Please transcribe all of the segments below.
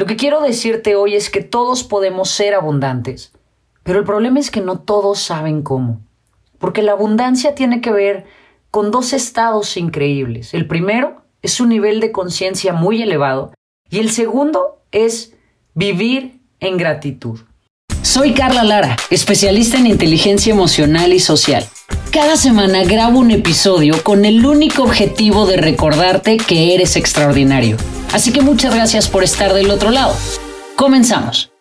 Lo que quiero decirte hoy es que todos podemos ser abundantes, pero el problema es que no todos saben cómo, porque la abundancia tiene que ver con dos estados increíbles. El primero es un nivel de conciencia muy elevado y el segundo es vivir en gratitud. Soy Carla Lara, especialista en inteligencia emocional y social. Cada semana grabo un episodio con el único objetivo de recordarte que eres extraordinario. Así que muchas gracias por estar del otro lado. Comenzamos.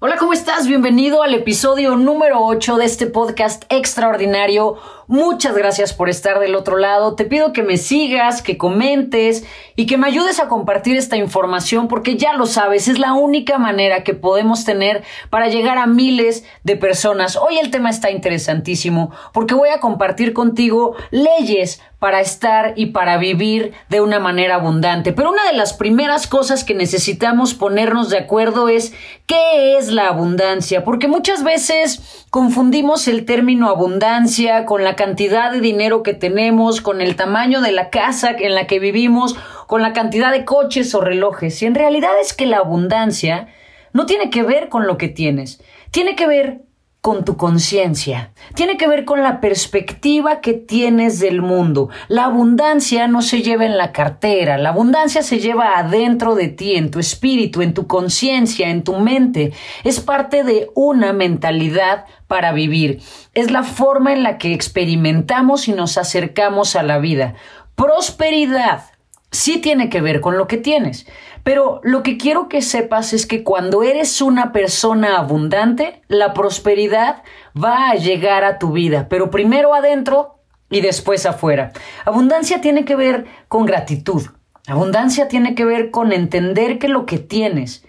Hola, ¿cómo estás? Bienvenido al episodio número 8 de este podcast extraordinario Muchas gracias por estar del otro lado. Te pido que me sigas, que comentes y que me ayudes a compartir esta información porque ya lo sabes, es la única manera que podemos tener para llegar a miles de personas. Hoy el tema está interesantísimo porque voy a compartir contigo leyes para estar y para vivir de una manera abundante. Pero una de las primeras cosas que necesitamos ponernos de acuerdo es qué es la abundancia, porque muchas veces confundimos el término abundancia con la cantidad de dinero que tenemos, con el tamaño de la casa en la que vivimos, con la cantidad de coches o relojes. Y en realidad es que la abundancia no tiene que ver con lo que tienes, tiene que ver con tu conciencia. Tiene que ver con la perspectiva que tienes del mundo. La abundancia no se lleva en la cartera, la abundancia se lleva adentro de ti, en tu espíritu, en tu conciencia, en tu mente. Es parte de una mentalidad para vivir. Es la forma en la que experimentamos y nos acercamos a la vida. Prosperidad sí tiene que ver con lo que tienes. Pero lo que quiero que sepas es que cuando eres una persona abundante, la prosperidad va a llegar a tu vida, pero primero adentro y después afuera. Abundancia tiene que ver con gratitud. Abundancia tiene que ver con entender que lo que tienes,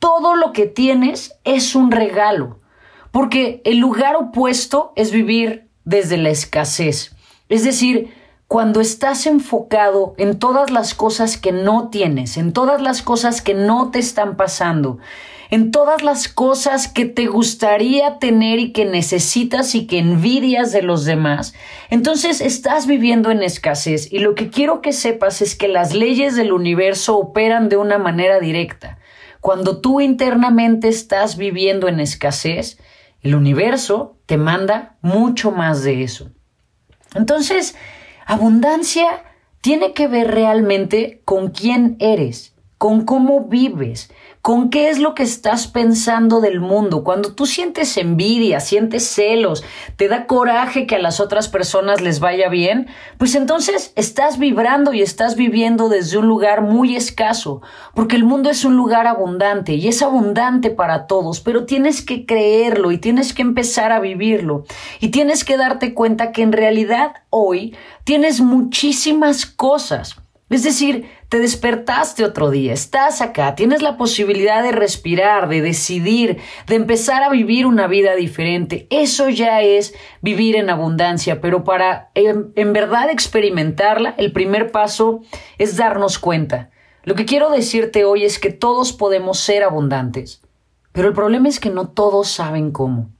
todo lo que tienes es un regalo. Porque el lugar opuesto es vivir desde la escasez. Es decir, cuando estás enfocado en todas las cosas que no tienes, en todas las cosas que no te están pasando, en todas las cosas que te gustaría tener y que necesitas y que envidias de los demás, entonces estás viviendo en escasez. Y lo que quiero que sepas es que las leyes del universo operan de una manera directa. Cuando tú internamente estás viviendo en escasez, el universo te manda mucho más de eso. Entonces, Abundancia tiene que ver realmente con quién eres, con cómo vives, con qué es lo que estás pensando del mundo. Cuando tú sientes envidia, sientes celos, te da coraje que a las otras personas les vaya bien, pues entonces estás vibrando y estás viviendo desde un lugar muy escaso, porque el mundo es un lugar abundante y es abundante para todos, pero tienes que creerlo y tienes que empezar a vivirlo y tienes que darte cuenta que en realidad hoy tienes muchísimas cosas es decir, te despertaste otro día, estás acá, tienes la posibilidad de respirar, de decidir, de empezar a vivir una vida diferente. Eso ya es vivir en abundancia, pero para en, en verdad experimentarla, el primer paso es darnos cuenta. Lo que quiero decirte hoy es que todos podemos ser abundantes, pero el problema es que no todos saben cómo,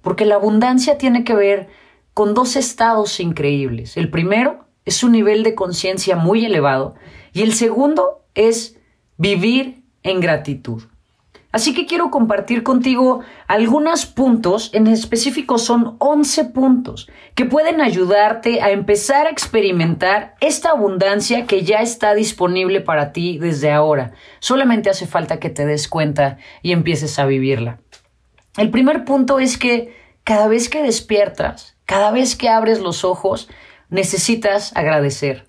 porque la abundancia tiene que ver con dos estados increíbles. El primero es un nivel de conciencia muy elevado y el segundo es vivir en gratitud. Así que quiero compartir contigo algunos puntos, en específico son 11 puntos, que pueden ayudarte a empezar a experimentar esta abundancia que ya está disponible para ti desde ahora. Solamente hace falta que te des cuenta y empieces a vivirla. El primer punto es que cada vez que despiertas, cada vez que abres los ojos, necesitas agradecer.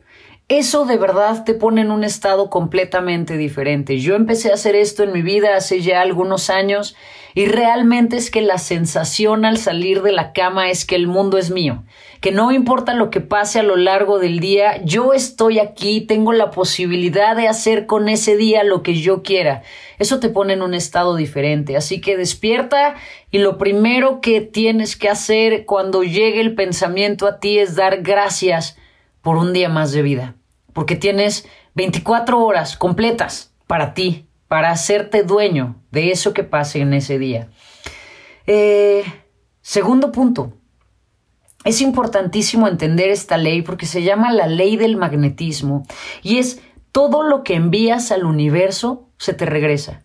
Eso de verdad te pone en un estado completamente diferente. Yo empecé a hacer esto en mi vida hace ya algunos años y realmente es que la sensación al salir de la cama es que el mundo es mío, que no importa lo que pase a lo largo del día, yo estoy aquí, tengo la posibilidad de hacer con ese día lo que yo quiera. Eso te pone en un estado diferente, así que despierta y lo primero que tienes que hacer cuando llegue el pensamiento a ti es dar gracias por un día más de vida porque tienes 24 horas completas para ti, para hacerte dueño de eso que pase en ese día. Eh, segundo punto, es importantísimo entender esta ley porque se llama la ley del magnetismo y es todo lo que envías al universo se te regresa.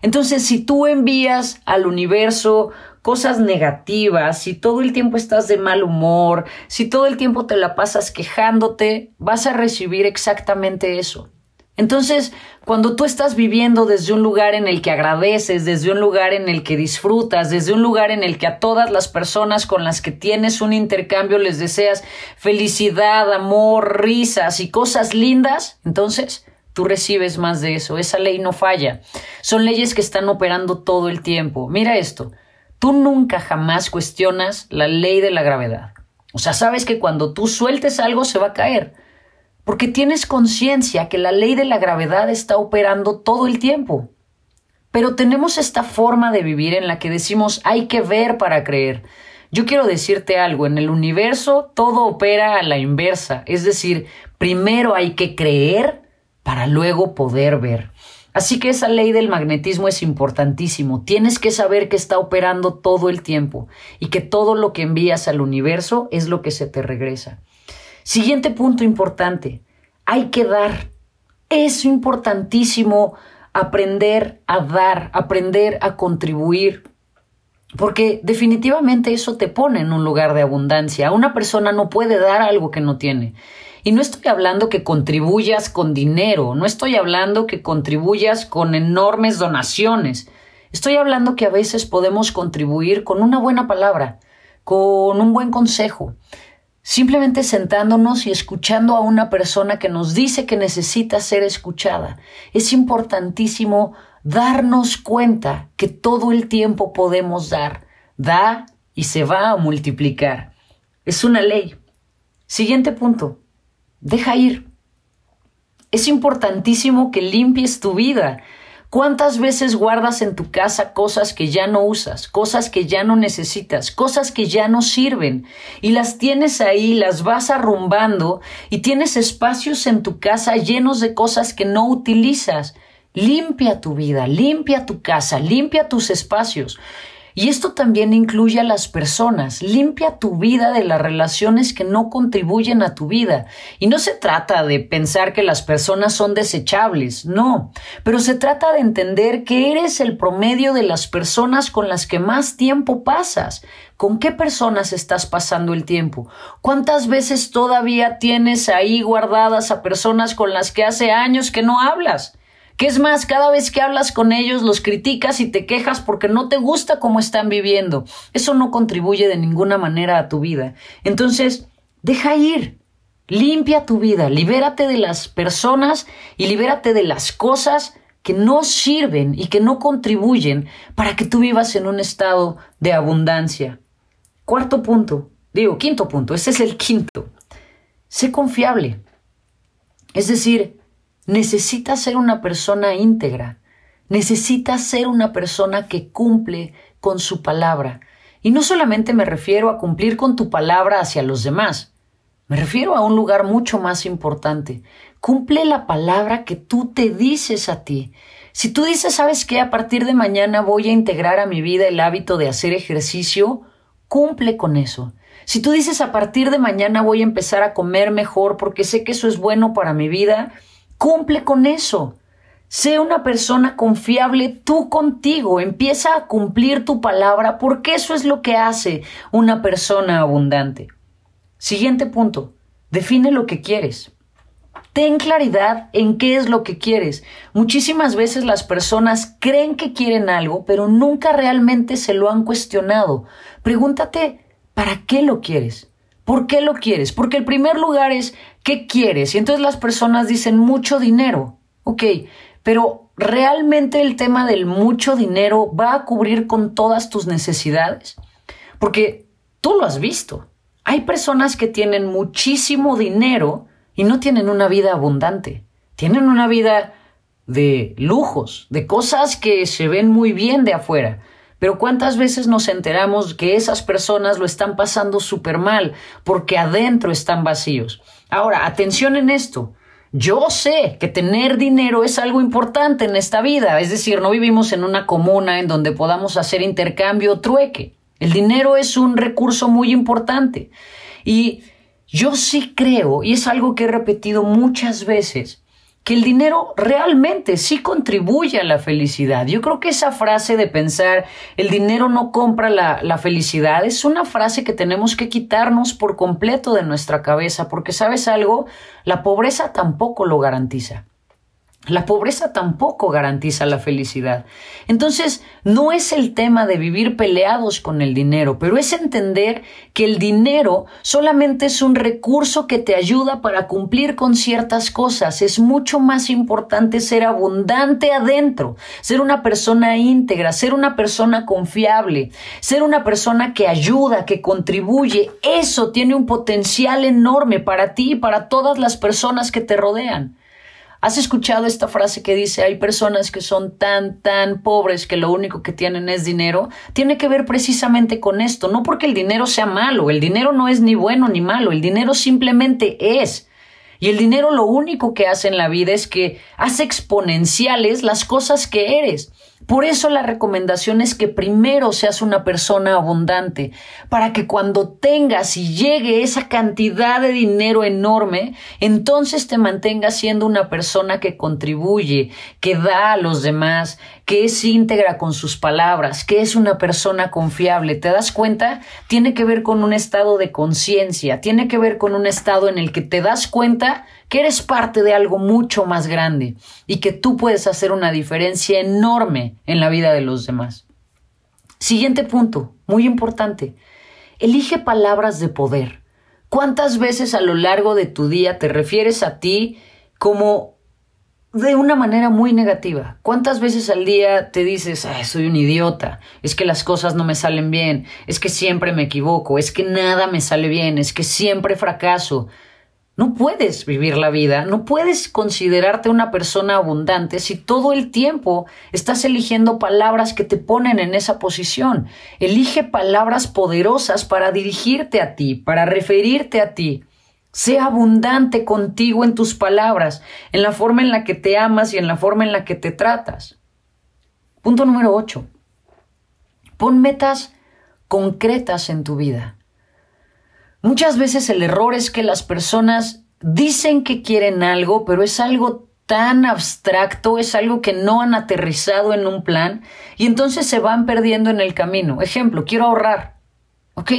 Entonces, si tú envías al universo cosas negativas, si todo el tiempo estás de mal humor, si todo el tiempo te la pasas quejándote, vas a recibir exactamente eso. Entonces, cuando tú estás viviendo desde un lugar en el que agradeces, desde un lugar en el que disfrutas, desde un lugar en el que a todas las personas con las que tienes un intercambio les deseas felicidad, amor, risas y cosas lindas, entonces tú recibes más de eso. Esa ley no falla. Son leyes que están operando todo el tiempo. Mira esto. Tú nunca jamás cuestionas la ley de la gravedad. O sea, sabes que cuando tú sueltes algo se va a caer porque tienes conciencia que la ley de la gravedad está operando todo el tiempo. Pero tenemos esta forma de vivir en la que decimos hay que ver para creer. Yo quiero decirte algo, en el universo todo opera a la inversa, es decir, primero hay que creer para luego poder ver. Así que esa ley del magnetismo es importantísimo. Tienes que saber que está operando todo el tiempo y que todo lo que envías al universo es lo que se te regresa. Siguiente punto importante, hay que dar. Es importantísimo aprender a dar, aprender a contribuir, porque definitivamente eso te pone en un lugar de abundancia. Una persona no puede dar algo que no tiene. Y no estoy hablando que contribuyas con dinero, no estoy hablando que contribuyas con enormes donaciones. Estoy hablando que a veces podemos contribuir con una buena palabra, con un buen consejo, Simplemente sentándonos y escuchando a una persona que nos dice que necesita ser escuchada. Es importantísimo darnos cuenta que todo el tiempo podemos dar. Da y se va a multiplicar. Es una ley. Siguiente punto. Deja ir. Es importantísimo que limpies tu vida. ¿Cuántas veces guardas en tu casa cosas que ya no usas, cosas que ya no necesitas, cosas que ya no sirven y las tienes ahí, las vas arrumbando y tienes espacios en tu casa llenos de cosas que no utilizas? Limpia tu vida, limpia tu casa, limpia tus espacios. Y esto también incluye a las personas. Limpia tu vida de las relaciones que no contribuyen a tu vida. Y no se trata de pensar que las personas son desechables, no, pero se trata de entender que eres el promedio de las personas con las que más tiempo pasas. ¿Con qué personas estás pasando el tiempo? ¿Cuántas veces todavía tienes ahí guardadas a personas con las que hace años que no hablas? Que es más, cada vez que hablas con ellos los criticas y te quejas porque no te gusta cómo están viviendo. Eso no contribuye de ninguna manera a tu vida. Entonces, deja ir. Limpia tu vida, libérate de las personas y libérate de las cosas que no sirven y que no contribuyen para que tú vivas en un estado de abundancia. Cuarto punto, digo, quinto punto, ese es el quinto. Sé confiable. Es decir, Necesitas ser una persona íntegra. Necesitas ser una persona que cumple con su palabra. Y no solamente me refiero a cumplir con tu palabra hacia los demás. Me refiero a un lugar mucho más importante. Cumple la palabra que tú te dices a ti. Si tú dices, ¿sabes qué? A partir de mañana voy a integrar a mi vida el hábito de hacer ejercicio, cumple con eso. Si tú dices, a partir de mañana voy a empezar a comer mejor porque sé que eso es bueno para mi vida, Cumple con eso. Sé una persona confiable tú contigo. Empieza a cumplir tu palabra porque eso es lo que hace una persona abundante. Siguiente punto. Define lo que quieres. Ten claridad en qué es lo que quieres. Muchísimas veces las personas creen que quieren algo, pero nunca realmente se lo han cuestionado. Pregúntate, ¿para qué lo quieres? ¿Por qué lo quieres? Porque el primer lugar es ¿qué quieres? Y entonces las personas dicen mucho dinero. Ok, pero ¿realmente el tema del mucho dinero va a cubrir con todas tus necesidades? Porque tú lo has visto. Hay personas que tienen muchísimo dinero y no tienen una vida abundante. Tienen una vida de lujos, de cosas que se ven muy bien de afuera, pero ¿cuántas veces nos enteramos que esas personas lo están pasando súper mal porque adentro están vacíos? Ahora, atención en esto. Yo sé que tener dinero es algo importante en esta vida, es decir, no vivimos en una comuna en donde podamos hacer intercambio o trueque. El dinero es un recurso muy importante. Y yo sí creo, y es algo que he repetido muchas veces, que el dinero realmente sí contribuye a la felicidad. Yo creo que esa frase de pensar el dinero no compra la, la, felicidad es una frase que tenemos que quitarnos por completo de nuestra cabeza, porque sabes algo, la pobreza tampoco lo garantiza. La pobreza tampoco garantiza la felicidad. Entonces, no es el tema de vivir peleados con el dinero, pero es entender que el dinero solamente es un recurso que te ayuda para cumplir con ciertas cosas. Es mucho más importante ser abundante adentro, ser una persona íntegra, ser una persona confiable, ser una persona que ayuda, que contribuye. Eso tiene un potencial enorme para ti y para todas las personas que te rodean. ¿Has escuchado esta frase que dice hay personas que son tan, tan pobres que lo único que tienen es dinero? Tiene que ver precisamente con esto, no porque el dinero sea malo, el dinero no es ni bueno ni malo, el dinero simplemente es. Y el dinero lo único que hace en la vida es que hace exponenciales las cosas que eres. Por eso la recomendación es que primero seas una persona abundante, para que cuando tengas y llegue esa cantidad de dinero enorme, entonces te mantengas siendo una persona que contribuye, que da a los demás, que es íntegra con sus palabras, que es una persona confiable. ¿Te das cuenta? Tiene que ver con un estado de conciencia, tiene que ver con un estado en el que te das cuenta que eres parte de algo mucho más grande y que tú puedes hacer una diferencia enorme en la vida de los demás. Siguiente punto, muy importante. Elige palabras de poder. ¿Cuántas veces a lo largo de tu día te refieres a ti como de una manera muy negativa. ¿Cuántas veces al día te dices, soy un idiota, es que las cosas no me salen bien, es que siempre me equivoco, es que nada me sale bien, es que siempre fracaso? No puedes vivir la vida, no puedes considerarte una persona abundante si todo el tiempo estás eligiendo palabras que te ponen en esa posición. Elige palabras poderosas para dirigirte a ti, para referirte a ti. Sea abundante contigo en tus palabras, en la forma en la que te amas y en la forma en la que te tratas. Punto número 8. Pon metas concretas en tu vida. Muchas veces el error es que las personas dicen que quieren algo, pero es algo tan abstracto, es algo que no han aterrizado en un plan y entonces se van perdiendo en el camino. Ejemplo, quiero ahorrar. Ok,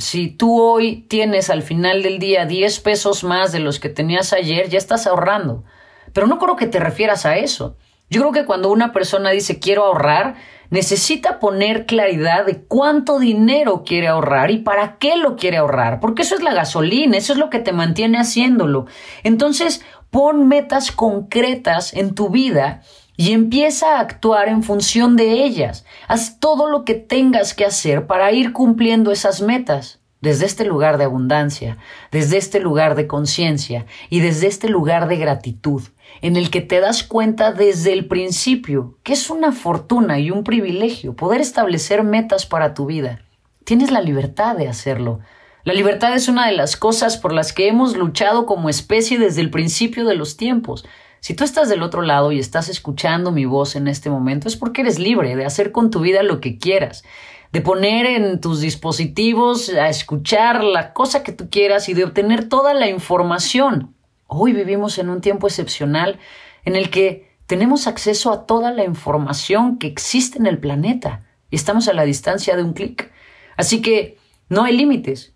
si tú hoy tienes al final del día 10 pesos más de los que tenías ayer, ya estás ahorrando. Pero no creo que te refieras a eso. Yo creo que cuando una persona dice quiero ahorrar, necesita poner claridad de cuánto dinero quiere ahorrar y para qué lo quiere ahorrar, porque eso es la gasolina, eso es lo que te mantiene haciéndolo. Entonces, pon metas concretas en tu vida y empieza a actuar en función de ellas. Haz todo lo que tengas que hacer para ir cumpliendo esas metas desde este lugar de abundancia, desde este lugar de conciencia y desde este lugar de gratitud, en el que te das cuenta desde el principio que es una fortuna y un privilegio poder establecer metas para tu vida. Tienes la libertad de hacerlo. La libertad es una de las cosas por las que hemos luchado como especie desde el principio de los tiempos. Si tú estás del otro lado y estás escuchando mi voz en este momento es porque eres libre de hacer con tu vida lo que quieras de poner en tus dispositivos a escuchar la cosa que tú quieras y de obtener toda la información. Hoy vivimos en un tiempo excepcional en el que tenemos acceso a toda la información que existe en el planeta y estamos a la distancia de un clic. Así que no hay límites.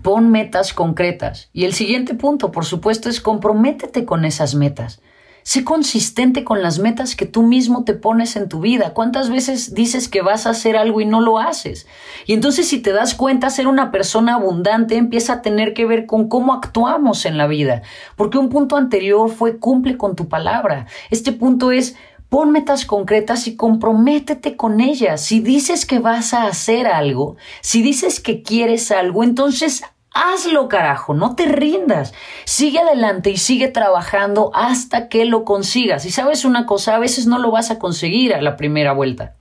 Pon metas concretas. Y el siguiente punto, por supuesto, es comprométete con esas metas. Sé consistente con las metas que tú mismo te pones en tu vida. ¿Cuántas veces dices que vas a hacer algo y no lo haces? Y entonces si te das cuenta, ser una persona abundante empieza a tener que ver con cómo actuamos en la vida. Porque un punto anterior fue cumple con tu palabra. Este punto es Pon metas concretas y comprométete con ellas. Si dices que vas a hacer algo, si dices que quieres algo, entonces Hazlo, carajo, no te rindas. Sigue adelante y sigue trabajando hasta que lo consigas. Y sabes una cosa, a veces no lo vas a conseguir a la primera vuelta.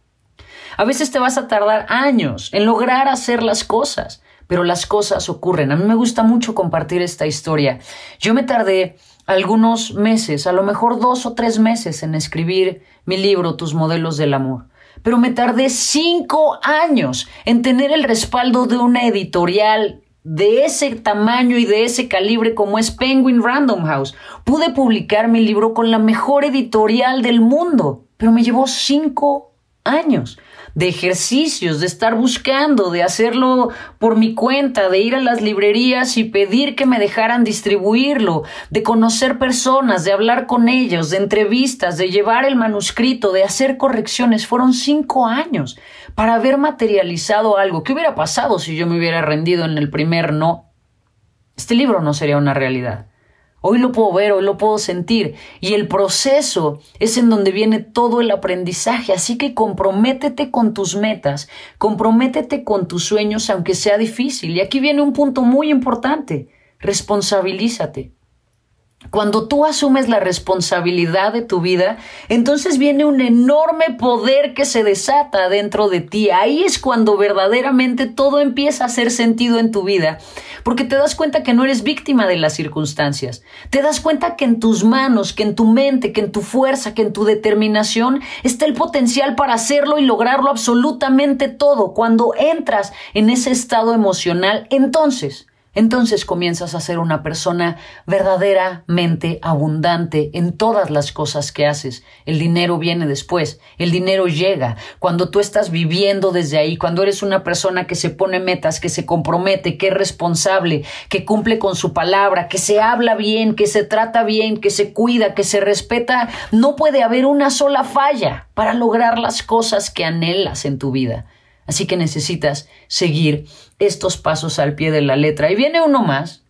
A veces te vas a tardar años en lograr hacer las cosas, pero las cosas ocurren. A mí me gusta mucho compartir esta historia. Yo me tardé algunos meses, a lo mejor dos o tres meses en escribir mi libro Tus modelos del amor pero me tardé cinco años en tener el respaldo de una editorial de ese tamaño y de ese calibre como es Penguin Random House. Pude publicar mi libro con la mejor editorial del mundo, pero me llevó cinco años de ejercicios, de estar buscando, de hacerlo por mi cuenta, de ir a las librerías y pedir que me dejaran distribuirlo, de conocer personas, de hablar con ellos, de entrevistas, de llevar el manuscrito, de hacer correcciones. Fueron cinco años para haber materializado algo. ¿Qué hubiera pasado si yo me hubiera rendido en el primer no? Este libro no sería una realidad. Hoy lo puedo ver, hoy lo puedo sentir. Y el proceso es en donde viene todo el aprendizaje. Así que comprométete con tus metas, comprométete con tus sueños, aunque sea difícil. Y aquí viene un punto muy importante. Responsabilízate. Cuando tú asumes la responsabilidad de tu vida, entonces viene un enorme poder que se desata dentro de ti. Ahí es cuando verdaderamente todo empieza a hacer sentido en tu vida, porque te das cuenta que no eres víctima de las circunstancias. Te das cuenta que en tus manos, que en tu mente, que en tu fuerza, que en tu determinación está el potencial para hacerlo y lograrlo absolutamente todo. Cuando entras en ese estado emocional, entonces entonces comienzas a ser una persona verdaderamente abundante en todas las cosas que haces. El dinero viene después, el dinero llega cuando tú estás viviendo desde ahí, cuando eres una persona que se pone metas, que se compromete, que es responsable, que cumple con su palabra, que se habla bien, que se trata bien, que se cuida, que se respeta. No puede haber una sola falla para lograr las cosas que anhelas en tu vida. Así que necesitas seguir estos pasos al pie de la letra. Y viene uno más,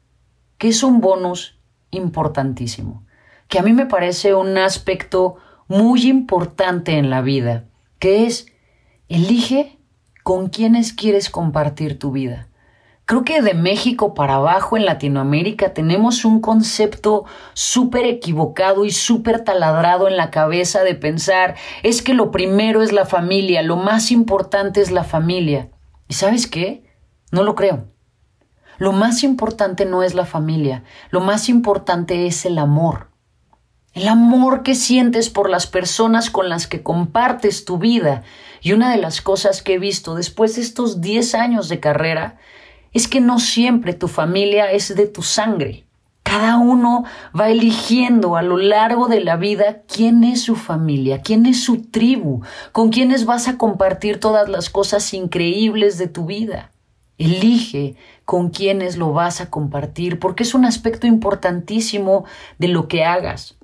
que es un bonus importantísimo, que a mí me parece un aspecto muy importante en la vida, que es elige con quienes quieres compartir tu vida. Creo que de México para abajo en Latinoamérica tenemos un concepto súper equivocado y súper taladrado en la cabeza de pensar es que lo primero es la familia, lo más importante es la familia. ¿Y sabes qué? No lo creo. Lo más importante no es la familia, lo más importante es el amor. El amor que sientes por las personas con las que compartes tu vida. Y una de las cosas que he visto después de estos 10 años de carrera es que no siempre tu familia es de tu sangre. Cada uno va eligiendo a lo largo de la vida quién es su familia, quién es su tribu, con quiénes vas a compartir todas las cosas increíbles de tu vida. Elige con quiénes lo vas a compartir, porque es un aspecto importantísimo de lo que hagas.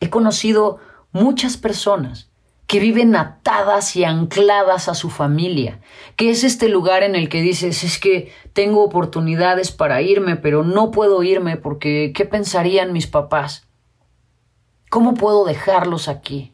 He conocido muchas personas que viven atadas y ancladas a su familia, que es este lugar en el que dices, es que tengo oportunidades para irme, pero no puedo irme porque ¿qué pensarían mis papás? ¿Cómo puedo dejarlos aquí?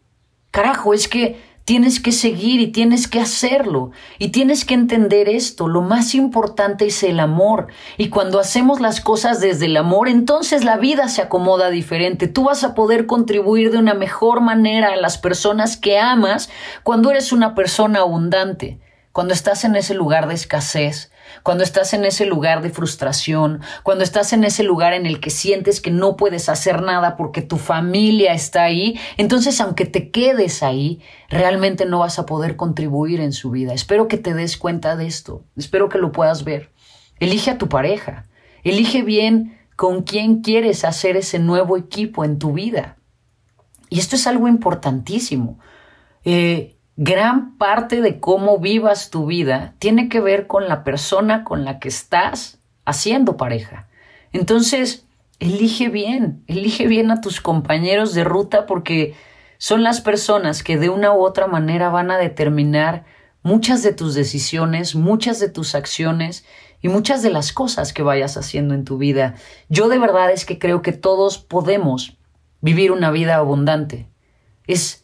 Carajo, es que Tienes que seguir y tienes que hacerlo. Y tienes que entender esto. Lo más importante es el amor. Y cuando hacemos las cosas desde el amor, entonces la vida se acomoda diferente. Tú vas a poder contribuir de una mejor manera a las personas que amas cuando eres una persona abundante, cuando estás en ese lugar de escasez, cuando estás en ese lugar de frustración, cuando estás en ese lugar en el que sientes que no puedes hacer nada porque tu familia está ahí, entonces aunque te quedes ahí, realmente no vas a poder contribuir en su vida. Espero que te des cuenta de esto, espero que lo puedas ver. Elige a tu pareja, elige bien con quién quieres hacer ese nuevo equipo en tu vida. Y esto es algo importantísimo. Eh, gran parte de cómo vivas tu vida tiene que ver con la persona con la que estás haciendo pareja. Entonces, elige bien, elige bien a tus compañeros de ruta porque son las personas que de una u otra manera van a determinar muchas de tus decisiones, muchas de tus acciones y muchas de las cosas que vayas haciendo en tu vida. Yo de verdad es que creo que todos podemos vivir una vida abundante. Es,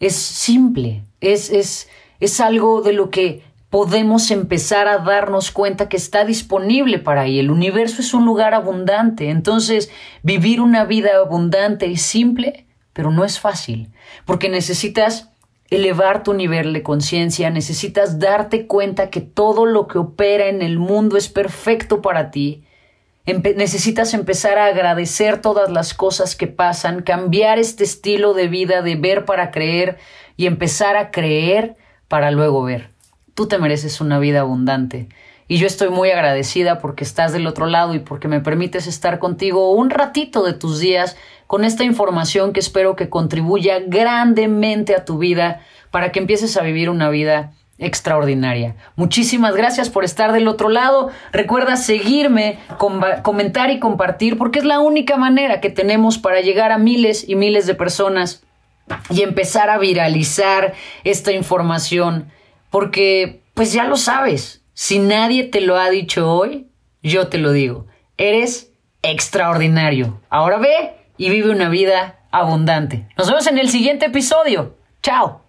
es simple, es, es, es algo de lo que podemos empezar a darnos cuenta que está disponible para ahí. El universo es un lugar abundante, entonces vivir una vida abundante y simple, pero no es fácil, porque necesitas elevar tu nivel de conciencia, necesitas darte cuenta que todo lo que opera en el mundo es perfecto para ti, necesitas empezar a agradecer todas las cosas que pasan, cambiar este estilo de vida de ver para creer y empezar a creer para luego ver. Tú te mereces una vida abundante y yo estoy muy agradecida porque estás del otro lado y porque me permites estar contigo un ratito de tus días con esta información que espero que contribuya grandemente a tu vida para que empieces a vivir una vida extraordinaria. Muchísimas gracias por estar del otro lado. Recuerda seguirme, comentar y compartir porque es la única manera que tenemos para llegar a miles y miles de personas y empezar a viralizar esta información porque pues ya lo sabes. Si nadie te lo ha dicho hoy, yo te lo digo. Eres extraordinario. Ahora ve y vive una vida abundante. Nos vemos en el siguiente episodio. Chao.